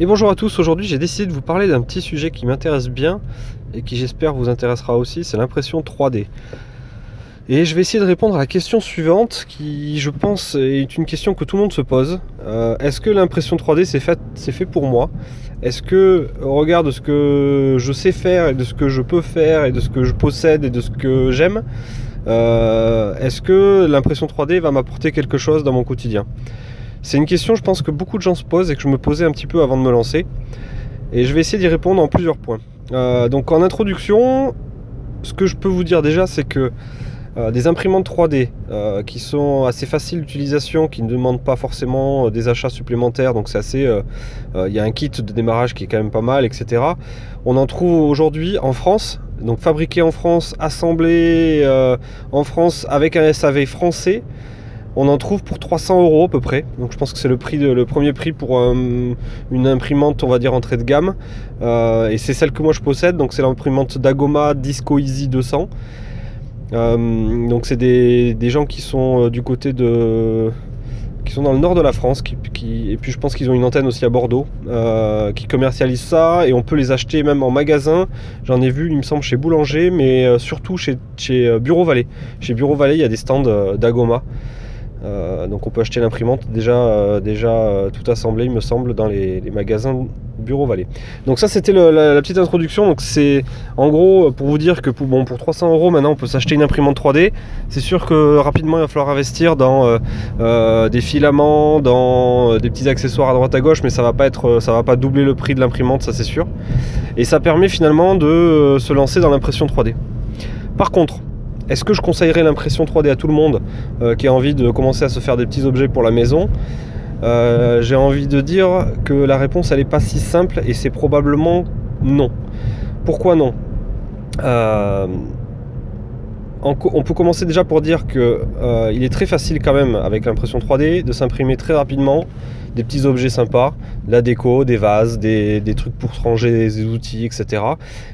Et bonjour à tous, aujourd'hui j'ai décidé de vous parler d'un petit sujet qui m'intéresse bien et qui j'espère vous intéressera aussi, c'est l'impression 3D. Et je vais essayer de répondre à la question suivante qui je pense est une question que tout le monde se pose. Euh, est-ce que l'impression 3D c'est fait, fait pour moi? Est-ce que au regard de ce que je sais faire et de ce que je peux faire et de ce que je possède et de ce que j'aime, euh, est-ce que l'impression 3D va m'apporter quelque chose dans mon quotidien? C'est une question, je pense, que beaucoup de gens se posent et que je me posais un petit peu avant de me lancer. Et je vais essayer d'y répondre en plusieurs points. Euh, donc en introduction, ce que je peux vous dire déjà, c'est que euh, des imprimantes 3D euh, qui sont assez faciles d'utilisation, qui ne demandent pas forcément des achats supplémentaires, donc c'est assez. Il y a un kit de démarrage qui est quand même pas mal, etc. On en trouve aujourd'hui en France, donc fabriqué en France, assemblé en France avec un SAV français. On en trouve pour 300 euros à peu près. Donc je pense que c'est le, premier prix pour euh, une imprimante, on va dire, entrée de gamme. Euh, et c'est celle que moi je possède. Donc c'est l'imprimante Dagoma Disco Easy 200. Euh, donc c'est des, gens qui sont du côté de qui sont dans le nord de la France, et puis je pense qu'ils ont une antenne aussi à Bordeaux, qui commercialisent ça, et on peut les acheter même en magasin. J'en ai vu, il me semble, chez Boulanger, mais surtout chez, chez Bureau Vallée. Chez Bureau Vallée, il y a des stands d'Agoma. Euh, donc on peut acheter l'imprimante déjà, euh, déjà euh, tout assemblée, il me semble, dans les, magasins Bureau Vallée. Donc ça c'était la, petite introduction. Donc c'est en gros pour vous dire que pour, bon, pour 300 euros maintenant on peut s'acheter une imprimante 3D. C'est sûr que rapidement il va falloir investir dans des filaments, dans des petits accessoires à droite à gauche, mais ça va pas être, ça va pas doubler le prix de l'imprimante, ça c'est sûr. Et ça permet finalement de se lancer dans l'impression 3D. Par contre, est-ce que je conseillerais l'impression 3D à tout le monde euh, qui a envie de commencer à se faire des petits objets pour la maison euh, J'ai envie de dire que la réponse n'est pas si simple et c'est probablement non. Pourquoi non? Euh, on peut commencer déjà pour dire qu'il est très facile quand même avec l'impression 3D de s'imprimer très rapidement des petits objets sympas, la déco, des vases, des, trucs pour ranger des outils, etc.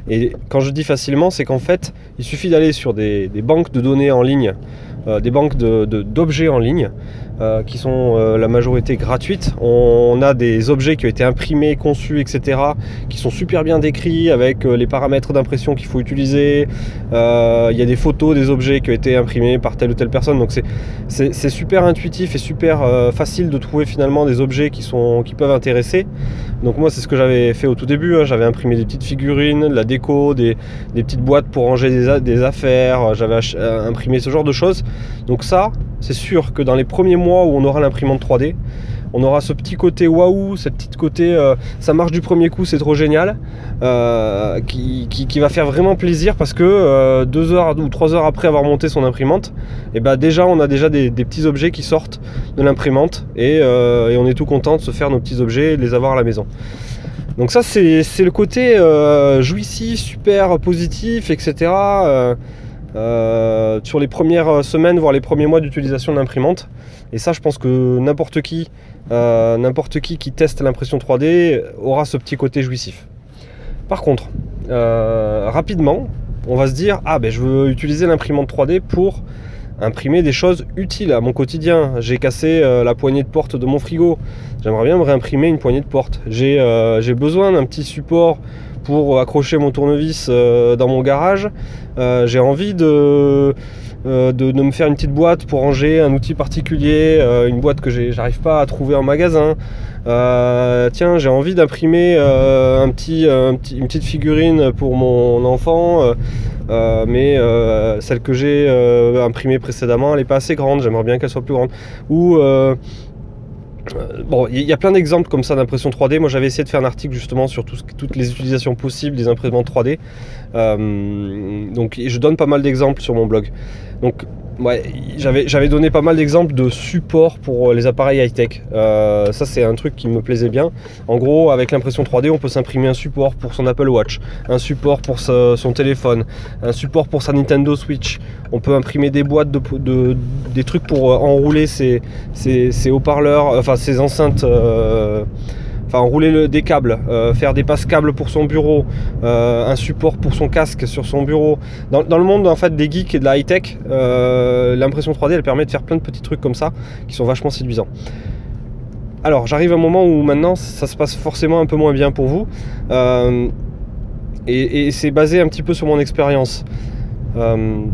Et quand je dis facilement, c'est qu'en fait, il suffit d'aller sur des, banques de données en ligne, euh, des banques d'objets en ligne, euh, qui sont euh, la majorité gratuites. On, a des objets qui ont été imprimés, conçus, etc., qui sont super bien décrits avec les paramètres d'impression qu'il faut utiliser. Il y a des photos des objets qui ont été imprimés par telle ou telle personne. Donc c'est super intuitif et super facile de trouver finalement des objets qui peuvent intéresser. Donc moi c'est ce que j'avais fait au tout début, hein. j'avais imprimé des petites figurines, de la déco, des, petites boîtes pour ranger des, affaires, j'avais euh, imprimé ce genre de choses. Donc ça, c'est sûr que dans les premiers mois où on aura l'imprimante 3D, on aura ce petit côté waouh, cette petite côté euh, ça marche du premier coup, c'est trop génial, euh, qui, va faire vraiment plaisir parce que euh, deux heures ou trois heures après avoir monté son imprimante, et eh ben déjà on a déjà des, petits objets qui sortent de l'imprimante et, on est tout content de se faire nos petits objets et de les avoir à la maison. Donc ça c'est le côté jouissif, super positif, etc. sur les premières semaines, voire les premiers mois d'utilisation de l'imprimante. Et ça, je pense que n'importe qui, euh, n'importe qui qui teste l'impression 3D aura ce petit côté jouissif. Par contre, euh, rapidement, on va se dire ah ben je veux utiliser l'imprimante 3D pour imprimer des choses utiles à mon quotidien. J'ai cassé euh, la poignée de porte de mon frigo. J'aimerais bien me réimprimer une poignée de porte. J'ai besoin d'un petit support pour accrocher mon tournevis dans mon garage. J'ai envie de euh, de, me faire une petite boîte pour ranger un outil particulier, euh, une boîte que j'arrive pas à trouver en magasin. Euh, tiens, j'ai envie d'imprimer un petit, une petite figurine pour mon enfant, mais celle que j'ai imprimée précédemment, elle n'est pas assez grande, j'aimerais bien qu'elle soit plus grande. Ou bon, il y a plein d'exemples comme ça d'impression 3D. Moi, j'avais essayé de faire un article justement sur toutes les utilisations possibles des imprimantes 3D. donc, je donne pas mal d'exemples sur mon blog. Ouais, j'avais donné pas mal d'exemples de support pour les appareils high-tech. Euh, ça, c'est un truc qui me plaisait bien. En gros, avec l'impression 3D, on peut s'imprimer un support pour son Apple Watch, un support pour son téléphone, un support pour sa Nintendo Switch. On peut imprimer des boîtes de, des trucs pour euh, enrouler ses, haut-parleurs, enfin ses enceintes. Euh, enfin rouler des câbles, euh, faire des passes câbles pour son bureau, euh, un support pour son casque sur son bureau. Dans, le monde des geeks et de la high tech, euh, l'impression 3D elle permet de faire plein de petits trucs comme ça qui sont vachement séduisants. alors j'arrive à un moment où maintenant ça se passe forcément un peu moins bien pour vous. et c'est basé un petit peu sur mon expérience.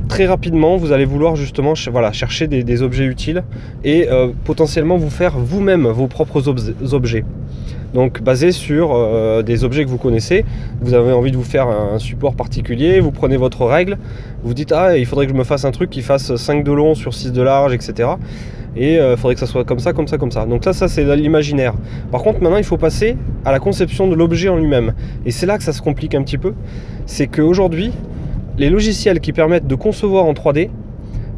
Très rapidement, vous allez vouloir justement chercher des, objets utiles et potentiellement vous faire vous-même vos propres objets. Donc basé sur euh, des objets que vous connaissez, vous avez envie de vous faire un, support particulier, vous prenez votre règle, vous dites ah il faudrait que je me fasse un truc qui fasse 5 de long sur 6 de large, etc. Et il faudrait que ça soit comme ça, comme ça, comme ça. Donc ça c'est l'imaginaire. Par contre, maintenant, il faut passer à la conception de l'objet en lui-même. Et c'est là que ça se complique un petit peu. C'est qu'aujourd'hui, les logiciels qui permettent de concevoir en 3D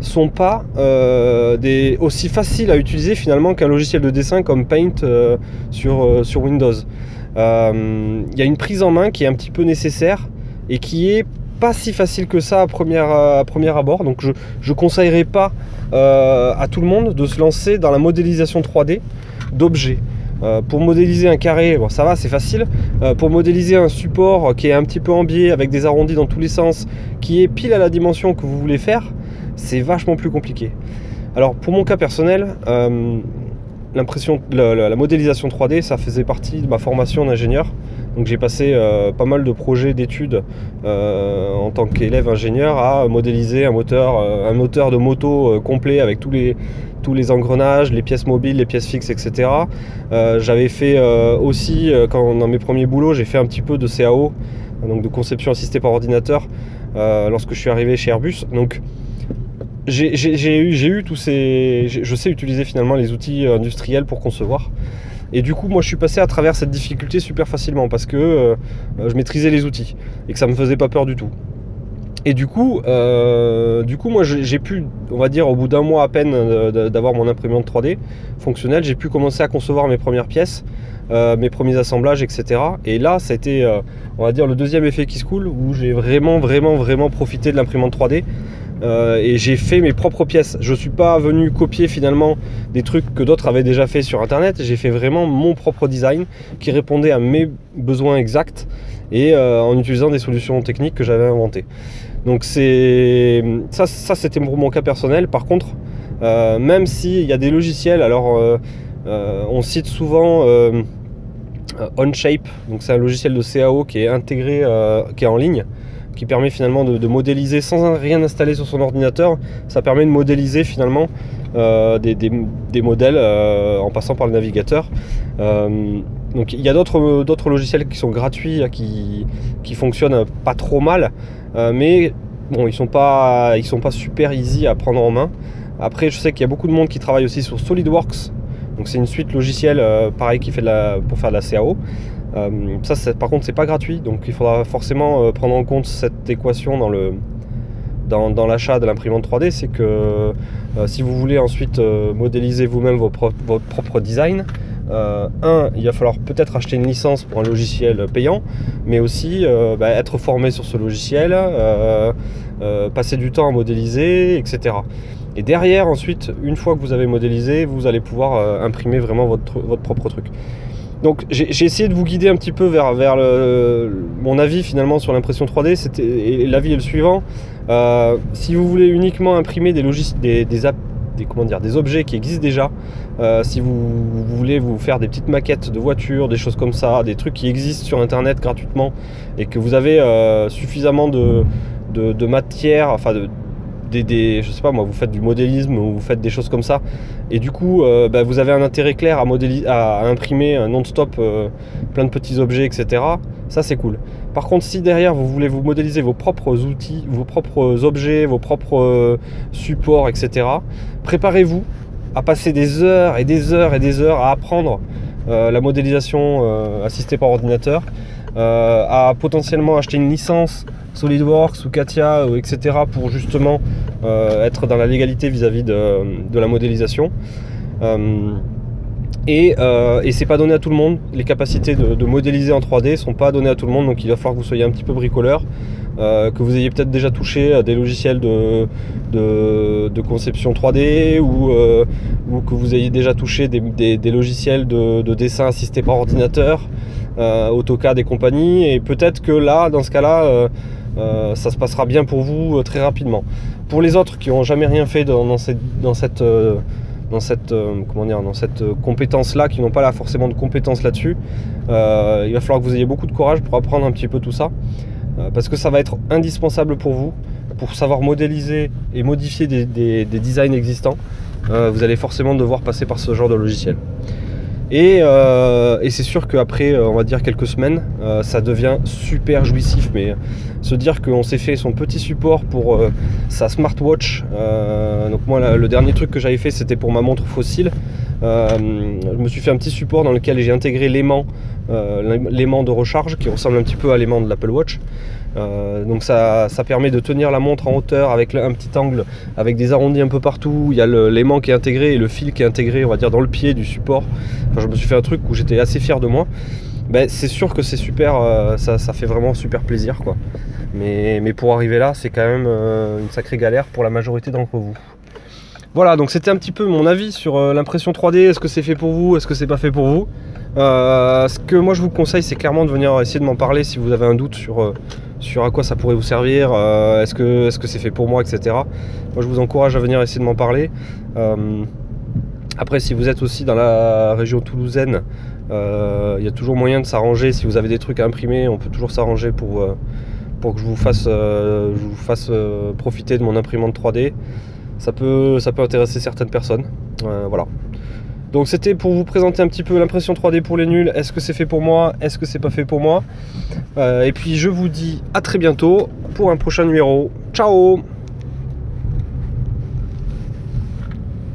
sont pas euh, aussi faciles à utiliser finalement qu'un logiciel de dessin comme Paint euh, sur, euh, sur Windows. Il y a une prise en main qui est un petit peu nécessaire et qui est pas si facile que ça à premier, abord. Donc je ne conseillerais pas à tout le monde de se lancer dans la modélisation 3D d'objets. Pour modéliser un carré, bon, ça va, c'est facile. Pour modéliser un support qui est un petit peu en biais, avec des arrondis dans tous les sens, qui est pile à la dimension que vous voulez faire, c'est vachement plus compliqué. Alors pour mon cas personnel, euh, la, modélisation 3D, ça faisait partie de ma formation d'ingénieur. Donc j'ai passé pas mal de projets d'études en tant qu'élève ingénieur à modéliser un moteur, de moto complet avec tous les, engrenages, les pièces mobiles, les pièces fixes, etc. Euh, j'avais fait euh, aussi, euh, quand, dans mes premiers boulots, j'ai fait un petit peu de CAO, donc de conception assistée par ordinateur, lorsque je suis arrivé chez Airbus. Donc j'ai eu, tous ces. Je sais utiliser finalement les outils industriels pour concevoir. Et du coup, moi, je suis passé à travers cette difficulté super facilement parce que je maîtrisais les outils et que ça me faisait pas peur du tout. Et du coup, euh, du coup moi j'ai pu, on va dire au bout d'un mois à peine d'avoir mon imprimante 3D fonctionnelle, j'ai pu commencer à concevoir mes premières pièces, euh, mes premiers assemblages, etc. Et là, ça a été, euh, on va dire, le deuxième effet qui se coule, où j'ai vraiment, vraiment, vraiment profité de l'imprimante 3D. Et j'ai fait mes propres pièces. Je ne suis pas venu copier finalement des trucs que d'autres avaient déjà fait sur internet. J'ai fait vraiment mon propre design qui répondait à mes besoins exacts et en utilisant des solutions techniques que j'avais inventées. Donc c'est ça, c'était mon cas personnel. Par contre, euh, même s'il y a des logiciels, alors euh, euh, on cite souvent OnShape, donc c'est un logiciel de CAO qui est intégré, qui est en ligne, qui permet finalement de, modéliser sans rien installer sur son ordinateur. Ça permet de modéliser finalement des, modèles en passant par le navigateur. donc il y a d'autres logiciels qui sont gratuits, qui, fonctionnent pas trop mal. Euh, mais bon, ils sont pas, ils sont pas super easy à prendre en main. Après, je sais qu'il y a beaucoup de monde qui travaille aussi sur SolidWorks. Donc c'est une suite logicielle, euh, pareil, qui fait de la, pour faire de la CAO. Euh, ça, par contre, c'est pas gratuit, donc il faudra forcément prendre en compte cette équation dans l'achat de l'imprimante 3D, c'est que si vous voulez ensuite modéliser vous-même votre propre design, euh, un, il va falloir peut-être acheter une licence pour un logiciel payant, mais aussi euh, bah, être formé sur ce logiciel, euh, passer du temps à modéliser, etc. Et derrière, ensuite, une fois que vous avez modélisé, vous allez pouvoir imprimer vraiment votre propre truc. Donc j'ai essayé de vous guider un petit peu vers, mon avis finalement sur l'impression 3D. Et l'avis est le suivant. si vous voulez uniquement imprimer des, des, des, des, comment dire, des objets qui existent déjà. Euh, si vous, voulez vous faire des petites maquettes de voitures, des choses comme ça, des trucs qui existent sur internet gratuitement et que vous avez euh, suffisamment de, matière, enfin de, des, je sais pas moi, vous faites du modélisme ou vous faites des choses comme ça, et du coup, euh, bah, vous avez un intérêt clair à, à, imprimer non-stop plein de petits objets, etc. Ça, c'est cool. Par contre, si derrière vous voulez vous modéliser vos propres outils, vos propres objets, vos propres euh, supports, etc., préparez-vous à passer des heures et des heures et des heures à apprendre euh, la modélisation euh, assistée par ordinateur, à potentiellement acheter une licence SolidWorks ou Katia, etc., pour justement être dans la légalité vis-à-vis de, la modélisation. Euh, et, c'est pas donné à tout le monde. Les capacités de, modéliser en 3D sont pas données à tout le monde, donc il va falloir que vous soyez un petit peu bricoleur, euh, que vous ayez peut-être déjà touché à des logiciels de, conception 3D euh, ou, que vous ayez déjà touché des, logiciels de, dessin assistés par ordinateur, AutoCAD et compagnie. Et peut-être que là, dans ce cas-là, ça se passera bien pour vous très rapidement. Pour les autres qui n'ont jamais rien fait dans, cette dans cette, comment dire, dans cette compétence-là, qui n'ont pas là forcément de compétences là-dessus, il va falloir que vous ayez beaucoup de courage pour apprendre un petit peu tout ça. parce que ça va être indispensable pour vous, pour savoir modéliser et modifier des designs existants. vous allez forcément devoir passer par ce genre de logiciel. Euh, et, c'est sûr qu'après, euh, on va dire quelques semaines, euh, ça devient super jouissif. Mais se dire qu'on s'est fait son petit support pour sa smartwatch. donc moi, le dernier truc que j'avais fait, c'était pour ma montre fossile. je me suis fait un petit support dans lequel j'ai intégré l'aimant, l'aimant de recharge qui ressemble un petit peu à l'aimant de l'Apple Watch. Euh, donc ça, permet de tenir la montre en hauteur avec un petit angle, avec des arrondis un peu partout. Il y a l'aimant qui est intégré et le fil qui est intégré, on va dire, dans le pied du support. je me suis fait un truc où j'étais assez fier de moi. Ben, c'est sûr que c'est super, euh, ça, fait vraiment super plaisir quoi. Mais, pour arriver là, c'est quand même euh, une sacrée galère pour la majorité d'entre vous. Voilà, donc c'était un petit peu mon avis sur l'impression 3D. Est-ce que c'est fait pour vous? Est-ce que c'est pas fait pour vous? Ce que moi je vous conseille, c'est clairement de venir essayer de m'en parler si vous avez un doute sur sur à quoi ça pourrait vous servir, euh, est-ce que c'est -ce fait pour moi, etc. Moi je vous encourage à venir essayer de m'en parler. Euh, après si vous êtes aussi dans la région toulousaine, euh, il y a toujours moyen de s'arranger. Si vous avez des trucs à imprimer, on peut toujours s'arranger pour, pour que je vous fasse, je vous fasse profiter de mon imprimante 3D. Ça peut, ça peut intéresser certaines personnes. voilà. Donc c'était pour vous présenter un petit peu l'impression 3D pour les nuls. Est-ce que c'est fait pour moi? Est-ce que c'est pas fait pour moi? Euh, Et puis je vous dis à très bientôt pour un prochain numéro. Ciao